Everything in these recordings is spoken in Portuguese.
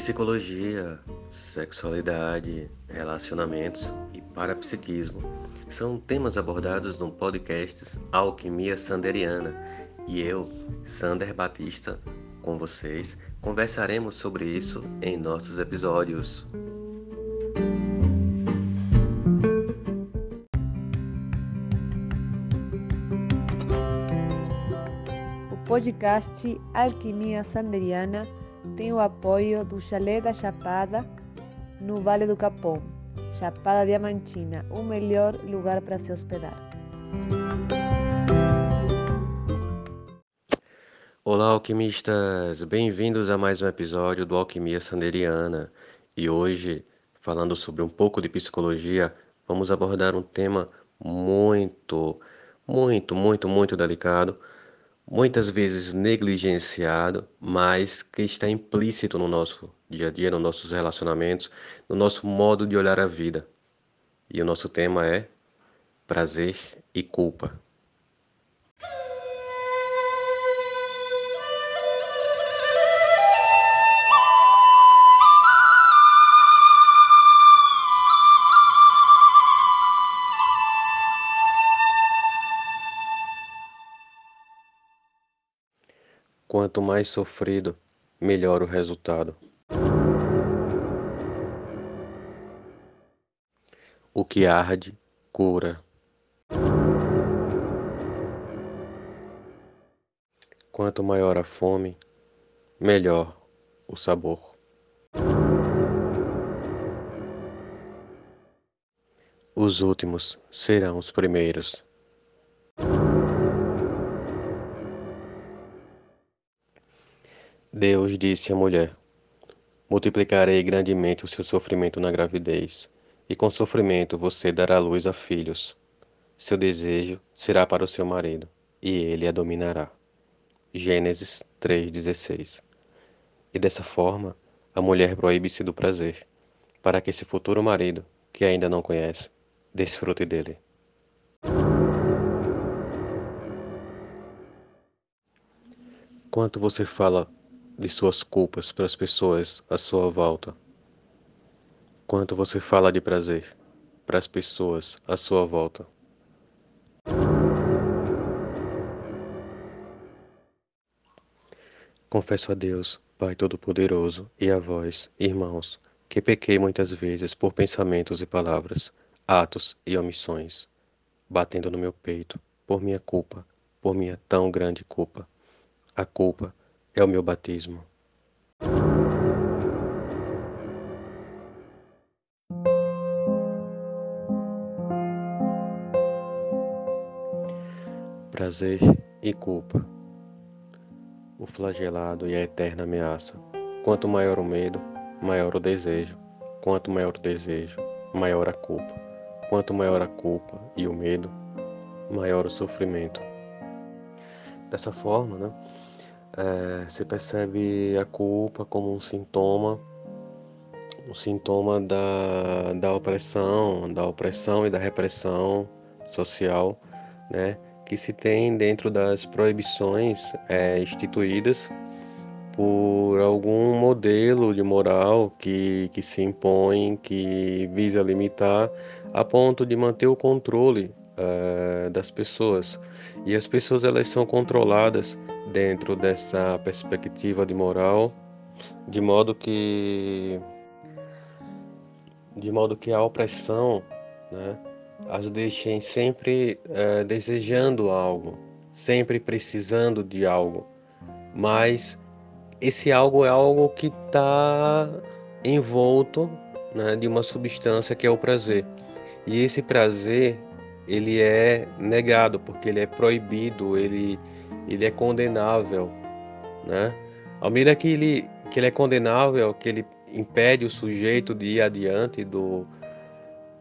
Psicologia, sexualidade, relacionamentos e parapsiquismo são temas abordados no podcast Alquimia Sanderiana e eu, Sander Batista, com vocês, conversaremos sobre isso em nossos episódios. O podcast Alquimia Sanderiana tem o apoio do Chalé da Chapada, no Vale do Capão, Chapada Diamantina, o melhor lugar para se hospedar. Olá, alquimistas! Bem-vindos a mais um episódio do Alquimia Sanderiana. E hoje, falando sobre um pouco de psicologia, vamos abordar um tema muito, muito, muito, muito delicado muitas vezes negligenciado, mas que está implícito no nosso dia a dia, nos nossos relacionamentos, no nosso modo de olhar a vida. E o nosso tema é prazer e culpa. Quanto mais sofrido, melhor o resultado. O que arde, cura. Quanto maior a fome, melhor o sabor. Os últimos serão os primeiros. Deus disse à mulher: Multiplicarei grandemente o seu sofrimento na gravidez, e com sofrimento você dará luz a filhos. Seu desejo será para o seu marido, e ele a dominará. Gênesis 3,16 E dessa forma, a mulher proíbe-se do prazer, para que esse futuro marido, que ainda não conhece, desfrute dele. Quanto você fala de suas culpas para as pessoas à sua volta. Quanto você fala de prazer para as pessoas à sua volta. Confesso a Deus, Pai Todo-Poderoso, e a vós, irmãos, que pequei muitas vezes por pensamentos e palavras, atos e omissões, batendo no meu peito, por minha culpa, por minha tão grande culpa. A culpa é o meu batismo. Prazer e culpa. O flagelado e a eterna ameaça. Quanto maior o medo, maior o desejo. Quanto maior o desejo, maior a culpa. Quanto maior a culpa e o medo, maior o sofrimento. Dessa forma, né? É, se percebe a culpa como um sintoma, um sintoma da, da opressão, da opressão e da repressão social, né, que se tem dentro das proibições é, instituídas por algum modelo de moral que, que se impõe, que visa limitar, a ponto de manter o controle uh, das pessoas. E as pessoas elas são controladas dentro dessa perspectiva de moral, de modo que de modo que a opressão, né, as deixem sempre uh, desejando algo, sempre precisando de algo, mas esse algo é algo que está envolto né, de uma substância que é o prazer. E esse prazer ele é negado, porque ele é proibido, ele, ele é condenável, né? Ao medida que ele, que ele é condenável, que ele impede o sujeito de ir adiante do,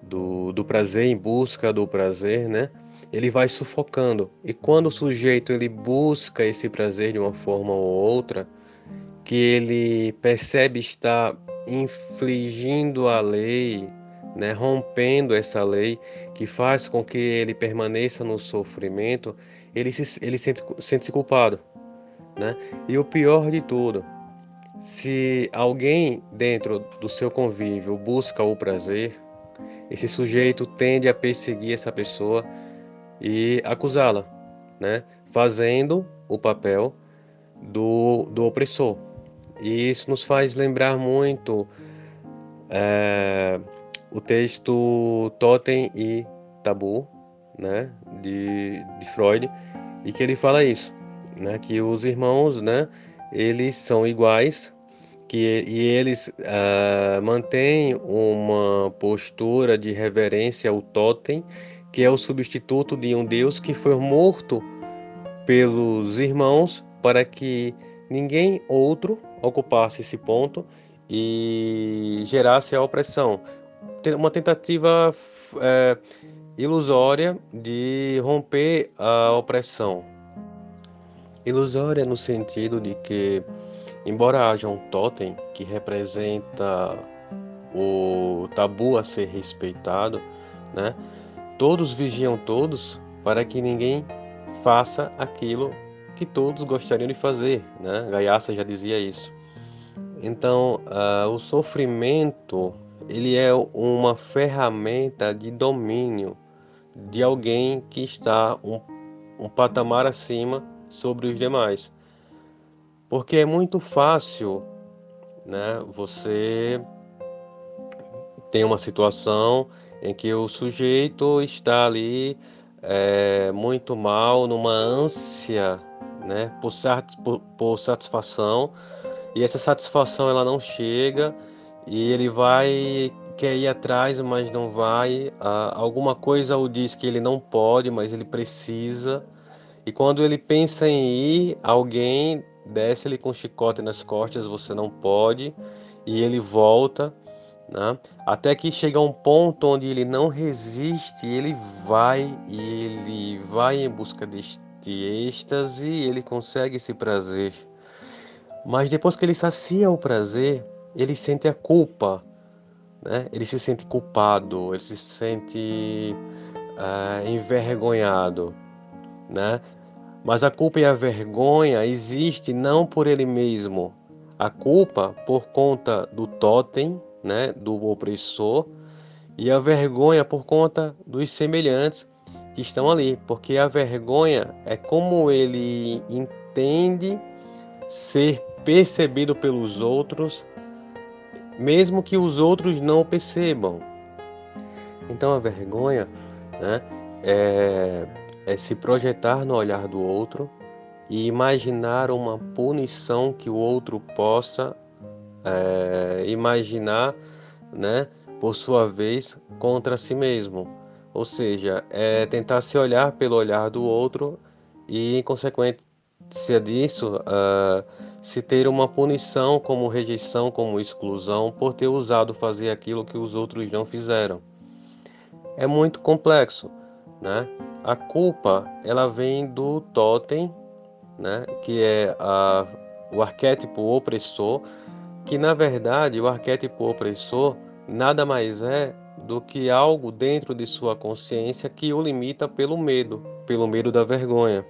do, do prazer em busca do prazer, né? Ele vai sufocando. E quando o sujeito ele busca esse prazer de uma forma ou outra, que ele percebe estar infligindo a lei, né, rompendo essa lei que faz com que ele permaneça no sofrimento, ele se, ele sente, sente -se culpado. Né? E o pior de tudo Se alguém dentro do seu convívio busca o prazer, esse sujeito tende a perseguir essa pessoa e acusá-la, né? fazendo o papel do, do opressor. E isso nos faz lembrar muito é, o texto Totem e Tabu, né, de, de Freud, e que ele fala isso, né, que os irmãos, né, eles são iguais, que e eles uh, mantêm uma postura de reverência ao totem, que é o substituto de um Deus que foi morto pelos irmãos para que ninguém outro ocupasse esse ponto e gerasse a opressão. Uma tentativa é, ilusória de romper a opressão. Ilusória no sentido de que, embora haja um totem que representa o tabu a ser respeitado, né? Todos vigiam todos para que ninguém faça aquilo que todos gostariam de fazer, né? Gaiaça já dizia isso. Então, uh, o sofrimento ele é uma ferramenta de domínio de alguém que está um, um patamar acima sobre os demais, porque é muito fácil, né? Você tem uma situação em que o sujeito está ali é, muito mal, numa ânsia né, por, por, por satisfação, e essa satisfação ela não chega, e ele vai quer ir atrás, mas não vai. Ah, alguma coisa o diz que ele não pode, mas ele precisa. E quando ele pensa em ir, alguém desce ele com chicote nas costas, você não pode, e ele volta. Né? Até que chega um ponto onde ele não resiste, ele vai e ele vai em busca deste êxtase e ele consegue esse prazer. Mas depois que ele sacia o prazer, ele sente a culpa, né? ele se sente culpado, ele se sente uh, envergonhado. Né? Mas a culpa e a vergonha existem não por ele mesmo, a culpa por conta do totem né, do opressor, e a vergonha por conta dos semelhantes que estão ali, porque a vergonha é como ele entende ser percebido pelos outros, mesmo que os outros não percebam. Então a vergonha né, é, é se projetar no olhar do outro e imaginar uma punição que o outro possa é, imaginar, né, por sua vez, contra si mesmo. Ou seja, é tentar se olhar pelo olhar do outro e, em consequência disso, uh, se ter uma punição como rejeição, como exclusão, por ter usado fazer aquilo que os outros não fizeram. É muito complexo, né? A culpa, ela vem do totem, né? Que é a, o arquétipo opressor, que na verdade o arquétipo opressor nada mais é do que algo dentro de sua consciência que o limita pelo medo, pelo medo da vergonha.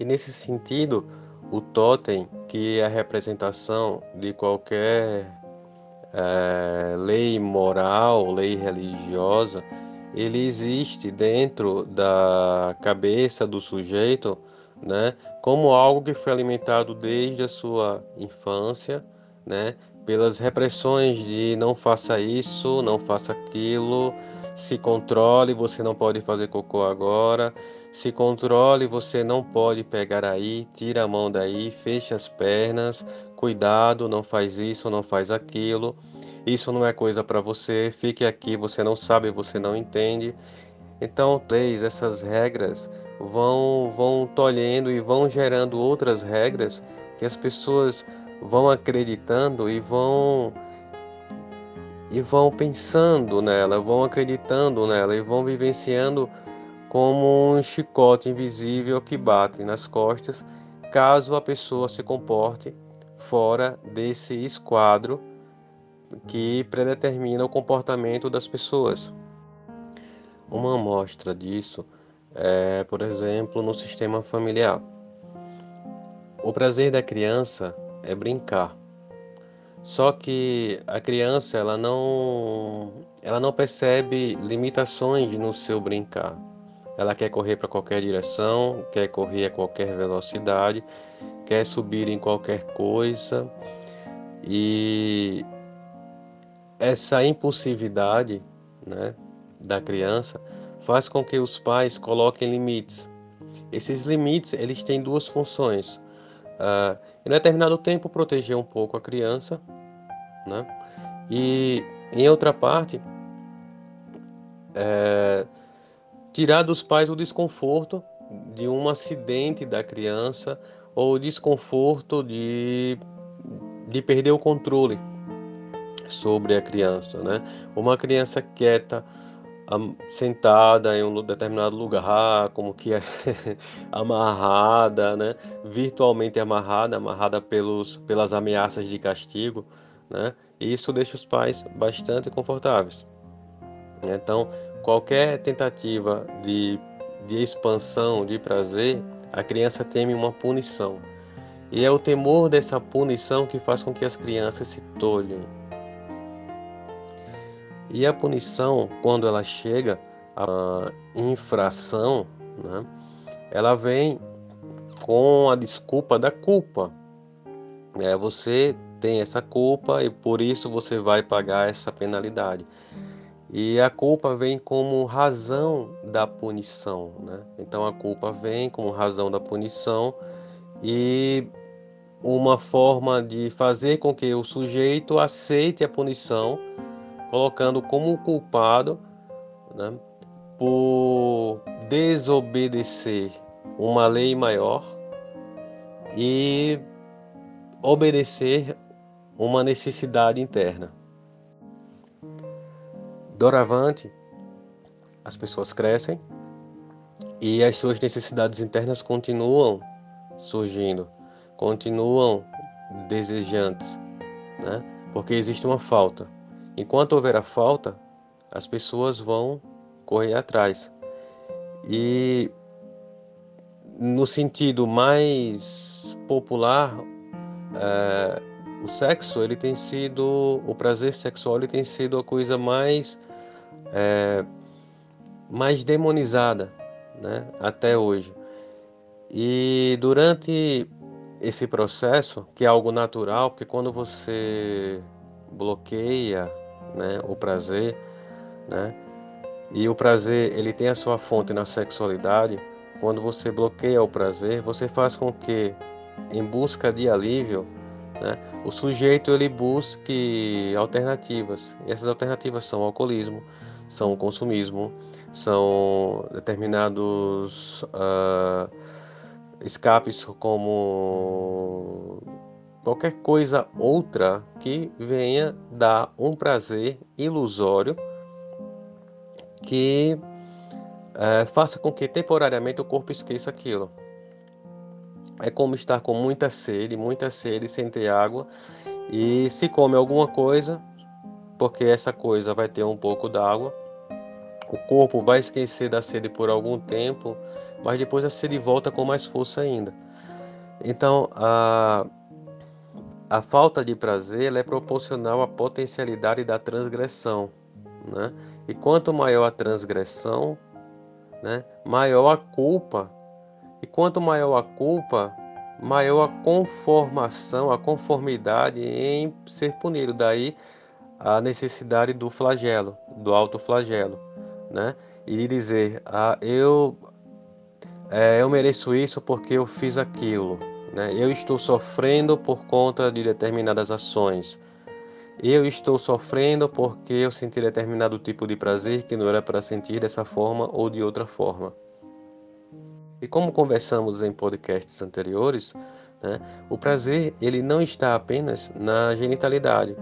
E nesse sentido, o totem, que é a representação de qualquer é, lei moral, lei religiosa, ele existe dentro da cabeça do sujeito, né, como algo que foi alimentado desde a sua infância né? Pelas repressões de não faça isso, não faça aquilo, se controle, você não pode fazer cocô agora, se controle, você não pode pegar aí, tira a mão daí, fecha as pernas, cuidado, não faz isso, não faz aquilo. Isso não é coisa para você, fique aqui, você não sabe, você não entende. Então, três essas regras vão vão tolhendo e vão gerando outras regras que as pessoas vão acreditando e vão e vão pensando nela, vão acreditando nela e vão vivenciando como um chicote invisível que bate nas costas, caso a pessoa se comporte fora desse esquadro que predetermina o comportamento das pessoas. Uma amostra disso é, por exemplo, no sistema familiar. O prazer da criança é brincar, Só que a criança ela não ela não percebe limitações no seu brincar. Ela quer correr para qualquer direção, quer correr a qualquer velocidade, quer subir em qualquer coisa. E essa impulsividade, né, da criança faz com que os pais coloquem limites. Esses limites eles têm duas funções. Uh, em determinado tempo proteger um pouco a criança, né? E em outra parte é, tirar dos pais o desconforto de um acidente da criança ou o desconforto de, de perder o controle sobre a criança, né? Uma criança quieta, sentada em um determinado lugar, como que é amarrada, né? virtualmente amarrada, amarrada pelos, pelas ameaças de castigo, né? e isso deixa os pais bastante confortáveis. Então, qualquer tentativa de, de expansão, de prazer, a criança teme uma punição. E é o temor dessa punição que faz com que as crianças se tolhem, e a punição, quando ela chega, a infração, né, ela vem com a desculpa da culpa. É, você tem essa culpa e por isso você vai pagar essa penalidade. E a culpa vem como razão da punição. Né? Então a culpa vem como razão da punição e uma forma de fazer com que o sujeito aceite a punição colocando como culpado né, por desobedecer uma lei maior e obedecer uma necessidade interna. Doravante, as pessoas crescem e as suas necessidades internas continuam surgindo, continuam desejantes, né? porque existe uma falta. Enquanto houver a falta, as pessoas vão correr atrás. E no sentido mais popular, é, o sexo ele tem sido, o prazer sexual ele tem sido a coisa mais é, mais demonizada, né, até hoje. E durante esse processo, que é algo natural, porque quando você bloqueia né, o prazer, né? E o prazer, ele tem a sua fonte na sexualidade. Quando você bloqueia o prazer, você faz com que em busca de alívio, né, o sujeito ele busque alternativas. E essas alternativas são o alcoolismo, são o consumismo, são determinados uh, escapes como qualquer coisa outra que venha dar um prazer ilusório que é, faça com que temporariamente o corpo esqueça aquilo. É como estar com muita sede, muita sede sem ter água e se come alguma coisa, porque essa coisa vai ter um pouco d'água, o corpo vai esquecer da sede por algum tempo, mas depois a sede volta com mais força ainda. Então, a a falta de prazer é proporcional à potencialidade da transgressão. Né? E quanto maior a transgressão, né, maior a culpa. E quanto maior a culpa, maior a conformação, a conformidade em ser punido. Daí a necessidade do flagelo, do autoflagelo. Né? E dizer, ah, eu, é, eu mereço isso porque eu fiz aquilo. Né? Eu estou sofrendo por conta de determinadas ações. Eu estou sofrendo porque eu senti determinado tipo de prazer que não era para sentir dessa forma ou de outra forma. E como conversamos em podcasts anteriores, né, o prazer ele não está apenas na genitalidade,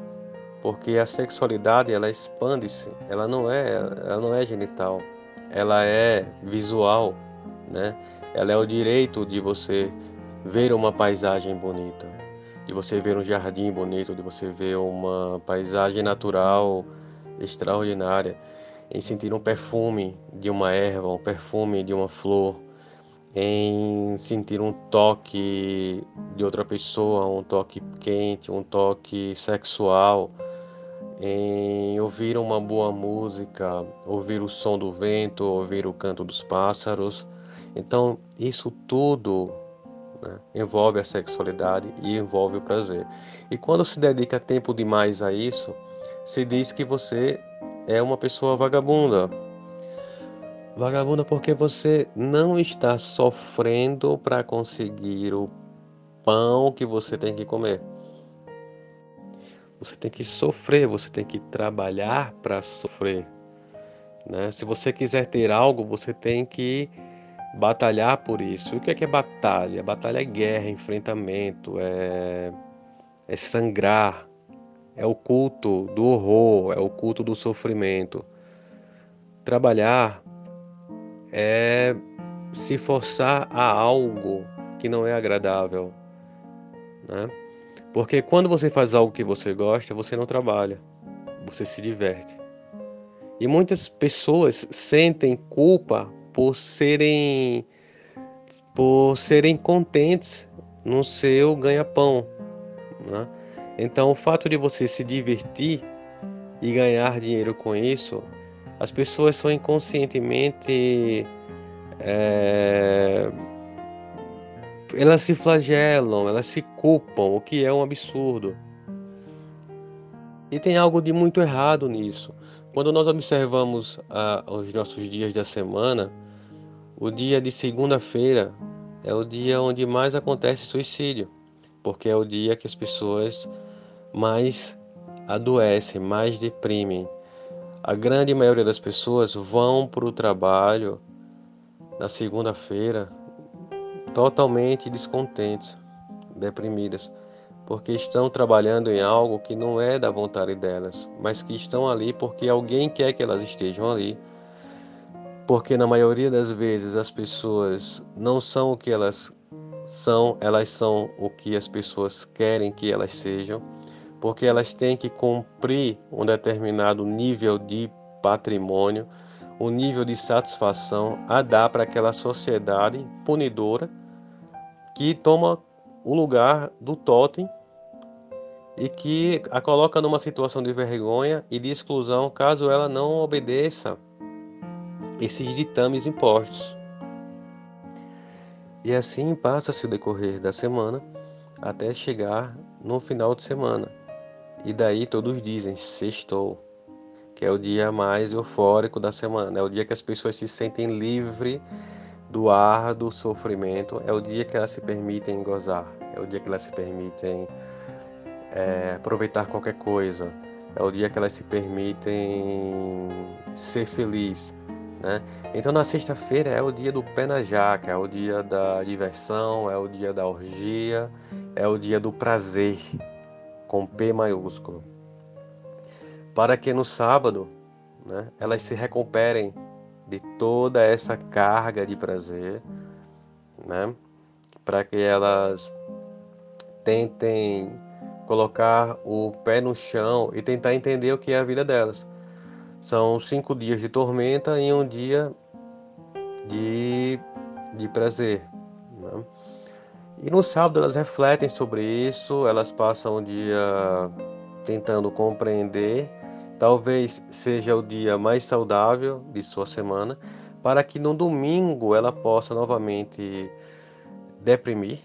porque a sexualidade ela expande-se, ela não é, ela não é genital, ela é visual, né? Ela é o direito de você ver uma paisagem bonita, de você ver um jardim bonito, de você ver uma paisagem natural extraordinária, em sentir um perfume de uma erva, um perfume de uma flor, em sentir um toque de outra pessoa, um toque quente, um toque sexual, em ouvir uma boa música, ouvir o som do vento, ouvir o canto dos pássaros. Então, isso tudo né, envolve a sexualidade e envolve o prazer. E quando se dedica tempo demais a isso, se diz que você é uma pessoa vagabunda, Vagabunda porque você não está sofrendo para conseguir o pão que você tem que comer. Você tem que sofrer, você tem que trabalhar para sofrer. Né? Se você quiser ter algo, você tem que batalhar por isso. O que é, que é batalha? Batalha é guerra, enfrentamento, é, é sangrar, é o culto do horror, é o culto do sofrimento. Trabalhar é se forçar a algo que não é agradável, né? Porque quando você faz algo que você gosta, você não trabalha, você se diverte. E muitas pessoas sentem culpa por serem por serem contentes no seu ganha-pão, né? Então, o fato de você se divertir e ganhar dinheiro com isso as pessoas são inconscientemente. É, elas se flagelam, elas se culpam, o que é um absurdo. E tem algo de muito errado nisso. Quando nós observamos ah, os nossos dias da semana, o dia de segunda-feira é o dia onde mais acontece suicídio, porque é o dia que as pessoas mais adoecem, mais deprimem. A grande maioria das pessoas vão para o trabalho na segunda-feira totalmente descontentes, deprimidas, porque estão trabalhando em algo que não é da vontade delas, mas que estão ali porque alguém quer que elas estejam ali. Porque na maioria das vezes as pessoas não são o que elas são, elas são o que as pessoas querem que elas sejam porque elas têm que cumprir um determinado nível de patrimônio, um nível de satisfação a dar para aquela sociedade punidora que toma o lugar do totem e que a coloca numa situação de vergonha e de exclusão caso ela não obedeça esses ditames impostos. E assim passa-se o decorrer da semana até chegar no final de semana. E daí todos dizem sextou, que é o dia mais eufórico da semana, é o dia que as pessoas se sentem livres do ar do sofrimento, é o dia que elas se permitem gozar, é o dia que elas se permitem é, aproveitar qualquer coisa, é o dia que elas se permitem ser feliz. Né? Então na sexta-feira é o dia do pé na jaca, é o dia da diversão, é o dia da orgia, é o dia do prazer, com P maiúsculo, para que no sábado né, elas se recuperem de toda essa carga de prazer, né, para que elas tentem colocar o pé no chão e tentar entender o que é a vida delas. São cinco dias de tormenta e um dia de, de prazer. Né? E no sábado elas refletem sobre isso, elas passam o dia tentando compreender. Talvez seja o dia mais saudável de sua semana, para que no domingo ela possa novamente deprimir,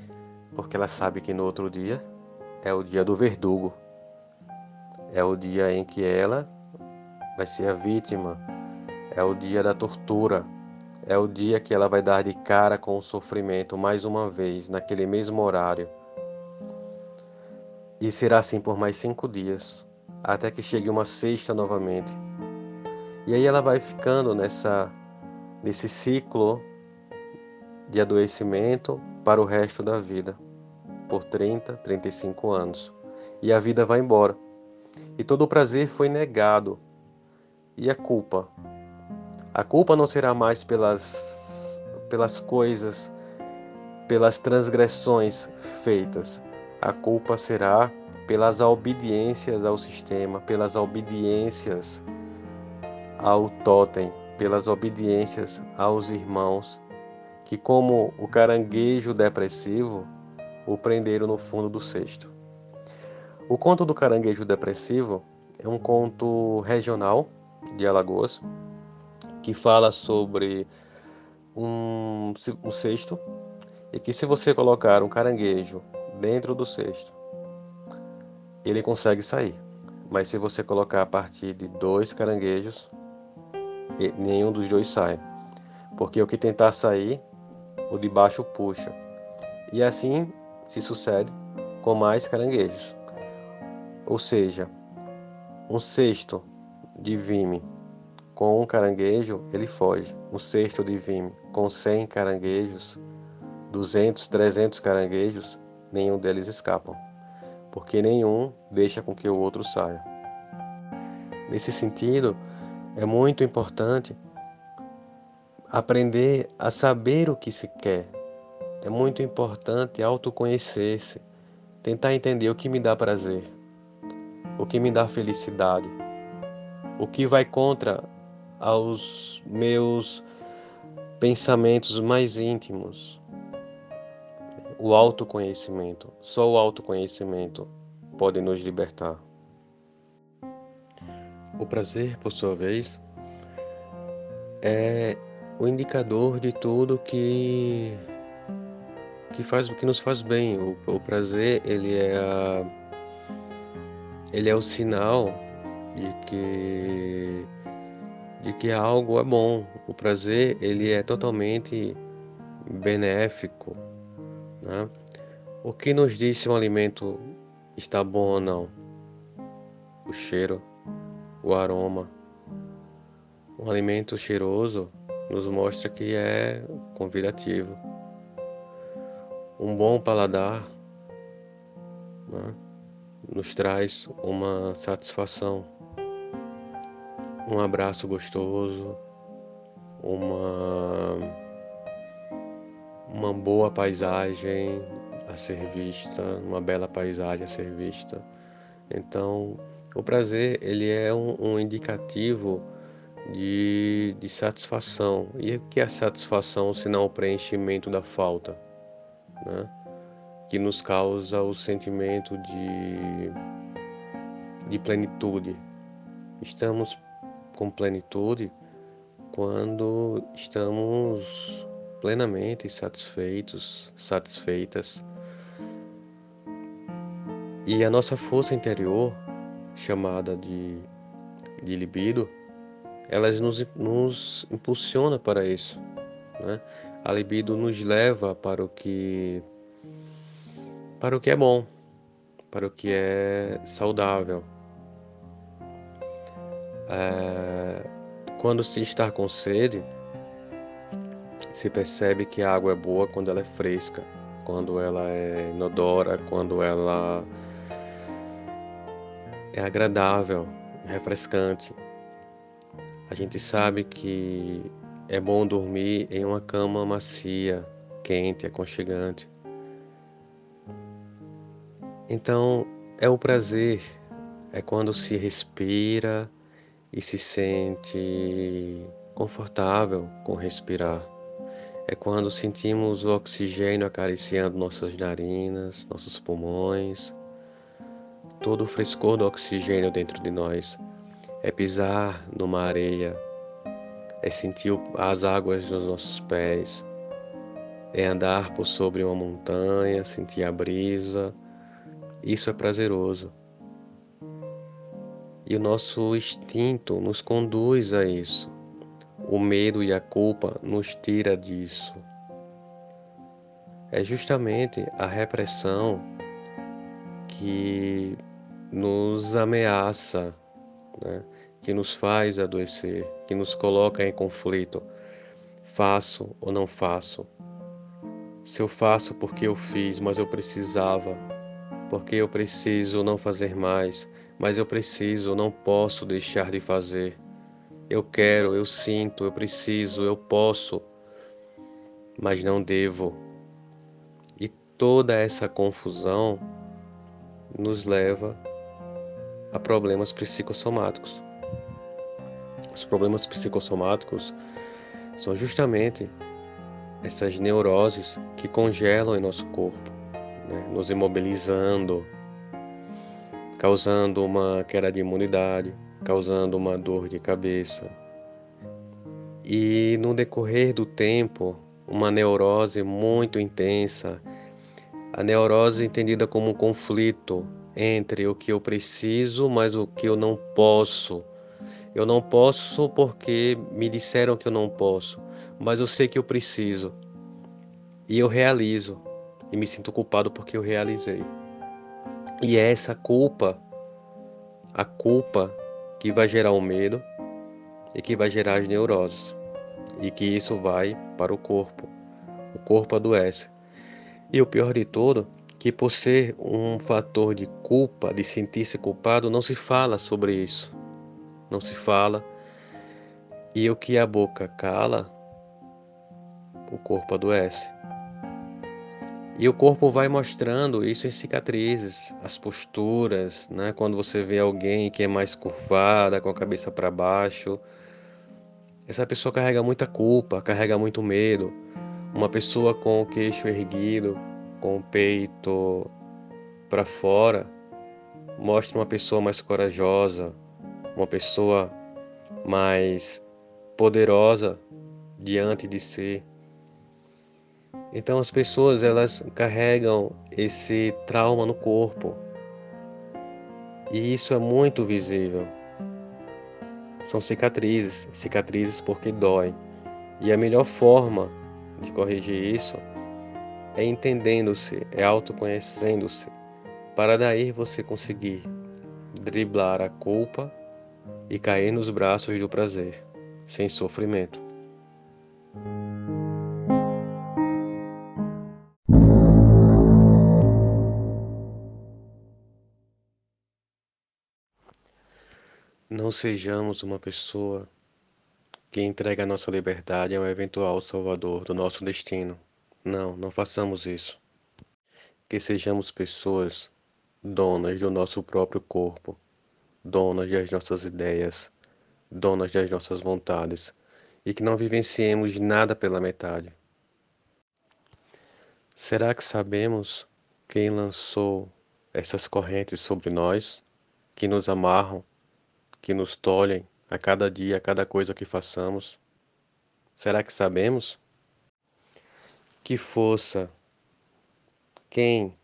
porque ela sabe que no outro dia é o dia do verdugo. É o dia em que ela vai ser a vítima. É o dia da tortura. É o dia que ela vai dar de cara com o sofrimento mais uma vez, naquele mesmo horário. E será assim por mais cinco dias, até que chegue uma sexta novamente. E aí ela vai ficando nessa, nesse ciclo de adoecimento para o resto da vida, por 30, 35 anos. E a vida vai embora. E todo o prazer foi negado. E a culpa? A culpa não será mais pelas, pelas coisas, pelas transgressões feitas. A culpa será pelas obediências ao sistema, pelas obediências ao totem, pelas obediências aos irmãos que, como o caranguejo depressivo, o prenderam no fundo do cesto. O conto do caranguejo depressivo é um conto regional de Alagoas que fala sobre um, um cesto e que se você colocar um caranguejo dentro do cesto, ele consegue sair. Mas se você colocar a partir de dois caranguejos, nenhum dos dois sai. Porque o que tentar sair, o de baixo puxa. E assim se sucede com mais caranguejos. Ou seja, um cesto de vime com um caranguejo, ele foge. Um cesto de vime com 100 caranguejos, 200, 300 caranguejos, nenhum deles escapam, porque nenhum deixa com que o outro saia. Nesse sentido, é muito importante aprender a saber o que se quer. É muito importante autoconhecer-se, tentar entender o que me dá prazer, o que me dá felicidade, o que vai contra aos meus pensamentos mais íntimos. O autoconhecimento, só o autoconhecimento pode nos libertar. O prazer, por sua vez, é o indicador de tudo que que faz o que nos faz bem. O, o prazer, ele é a, ele é o sinal de que de que algo é bom. O prazer, ele é totalmente benéfico, né? O que nos diz se um alimento está bom ou não? O cheiro o aroma. Um alimento cheiroso nos mostra que é convidativo. Um bom paladar né, nos traz uma satisfação. Um abraço gostoso, uma, uma boa paisagem a ser vista, uma bela paisagem a ser vista. Então, o prazer ele é um, um indicativo de, de satisfação. E o que é satisfação se não o preenchimento da falta? Né? Que nos causa o sentimento de, de plenitude. Estamos com plenitude quando estamos plenamente satisfeitos, satisfeitas. E a nossa força interior chamada de, de libido, elas nos, nos impulsiona para isso. Né? A libido nos leva para o que para o que é bom, para o que é saudável. É, quando se está com sede, se percebe que a água é boa quando ela é fresca, quando ela é inodora, quando ela é agradável, refrescante. A gente sabe que é bom dormir em uma cama macia, quente, aconchegante. Então, é o prazer, é quando se respira e se sente confortável com respirar. É quando sentimos o oxigênio acariciando nossas narinas, nossos pulmões, todo o frescor do oxigênio dentro de nós. É pisar numa areia, é sentir as águas nos nossos pés, é andar por sobre uma montanha, sentir a brisa. Isso é prazeroso. E o nosso instinto nos conduz a isso. O medo e a culpa nos tira disso. É justamente a repressão que nos ameaça, né? que nos faz adoecer, que nos coloca em conflito. Faço ou não faço? Se eu faço porque eu fiz, mas eu precisava, porque eu preciso não fazer mais, mas eu preciso, não posso deixar de fazer. Eu quero, eu sinto, eu preciso, eu posso, mas não devo. E toda essa confusão nos leva a problemas psicossomáticos. Os problemas psicossomáticos são justamente essas neuroses que congelam em nosso corpo, né? nos imobilizando, causando uma queda de imunidade, causando uma dor de cabeça. E no decorrer do tempo, uma neurose muito intensa, a neurose entendida como um conflito entre o que eu preciso, mas o que eu não posso. Eu não posso porque me disseram que eu não posso, mas eu sei que eu preciso. E eu realizo. E me sinto culpado porque eu realizei. E é essa culpa, a culpa que vai gerar o medo e que vai gerar as neuroses. E que isso vai para o corpo. O corpo adoece. E o pior de tudo, que por ser um fator de culpa, de sentir-se culpado, não se fala sobre isso. Não se fala. E o que a boca cala, o corpo adoece. E o corpo vai mostrando isso em cicatrizes, as posturas, né? Quando você vê alguém que é mais curvada, com a cabeça para baixo, essa pessoa carrega muita culpa, carrega muito medo, uma pessoa com o queixo erguido, com o peito para fora, mostra uma pessoa mais corajosa, uma pessoa mais poderosa diante de si. Então as pessoas elas carregam esse trauma no corpo. E isso é muito visível. São cicatrizes, cicatrizes porque dói. E a melhor forma de corrigir isso é entendendo-se, é autoconhecendo-se, para daí você conseguir driblar a culpa e cair nos braços do prazer, sem sofrimento. Não sejamos uma pessoa que entrega a nossa liberdade ao eventual salvador do nosso destino. Não, não façamos isso. Que sejamos pessoas donas do nosso próprio corpo, donas das nossas ideias, donas das nossas vontades e que não vivenciemos nada pela metade. Será que sabemos quem lançou essas correntes sobre nós, que nos amarram, que nos tolhem, a cada dia, a cada coisa que façamos? Será que sabemos? Que força? Quem?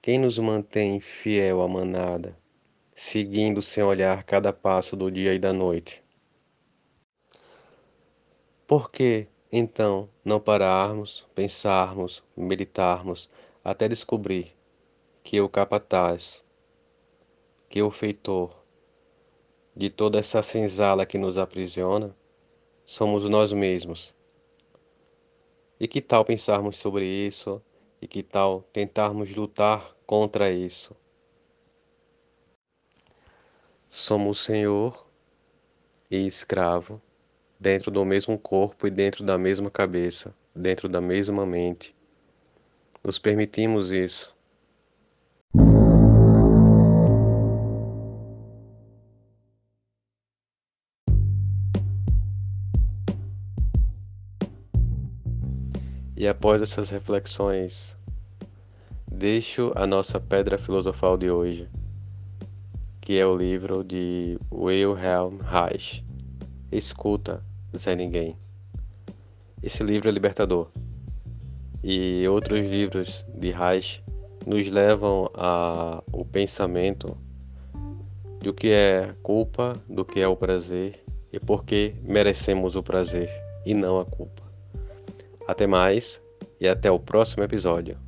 Quem nos mantém fiel à manada, seguindo sem olhar cada passo do dia e da noite? Por que, então, não pararmos, pensarmos, meditarmos, até descobrir que o capataz, que o feitor, de toda essa senzala que nos aprisiona somos nós mesmos. E que tal pensarmos sobre isso? E que tal tentarmos lutar contra isso? Somos senhor e escravo dentro do mesmo corpo e dentro da mesma cabeça, dentro da mesma mente. Nos permitimos isso. E após essas reflexões, deixo a nossa pedra filosofal de hoje, que é o livro de Wilhelm Reich, Escuta, Zé Ninguém. Esse livro é libertador. E outros livros de Reich nos levam ao pensamento do que é culpa, do que é o prazer e por que merecemos o prazer e não a culpa. Até mais e até o próximo episódio.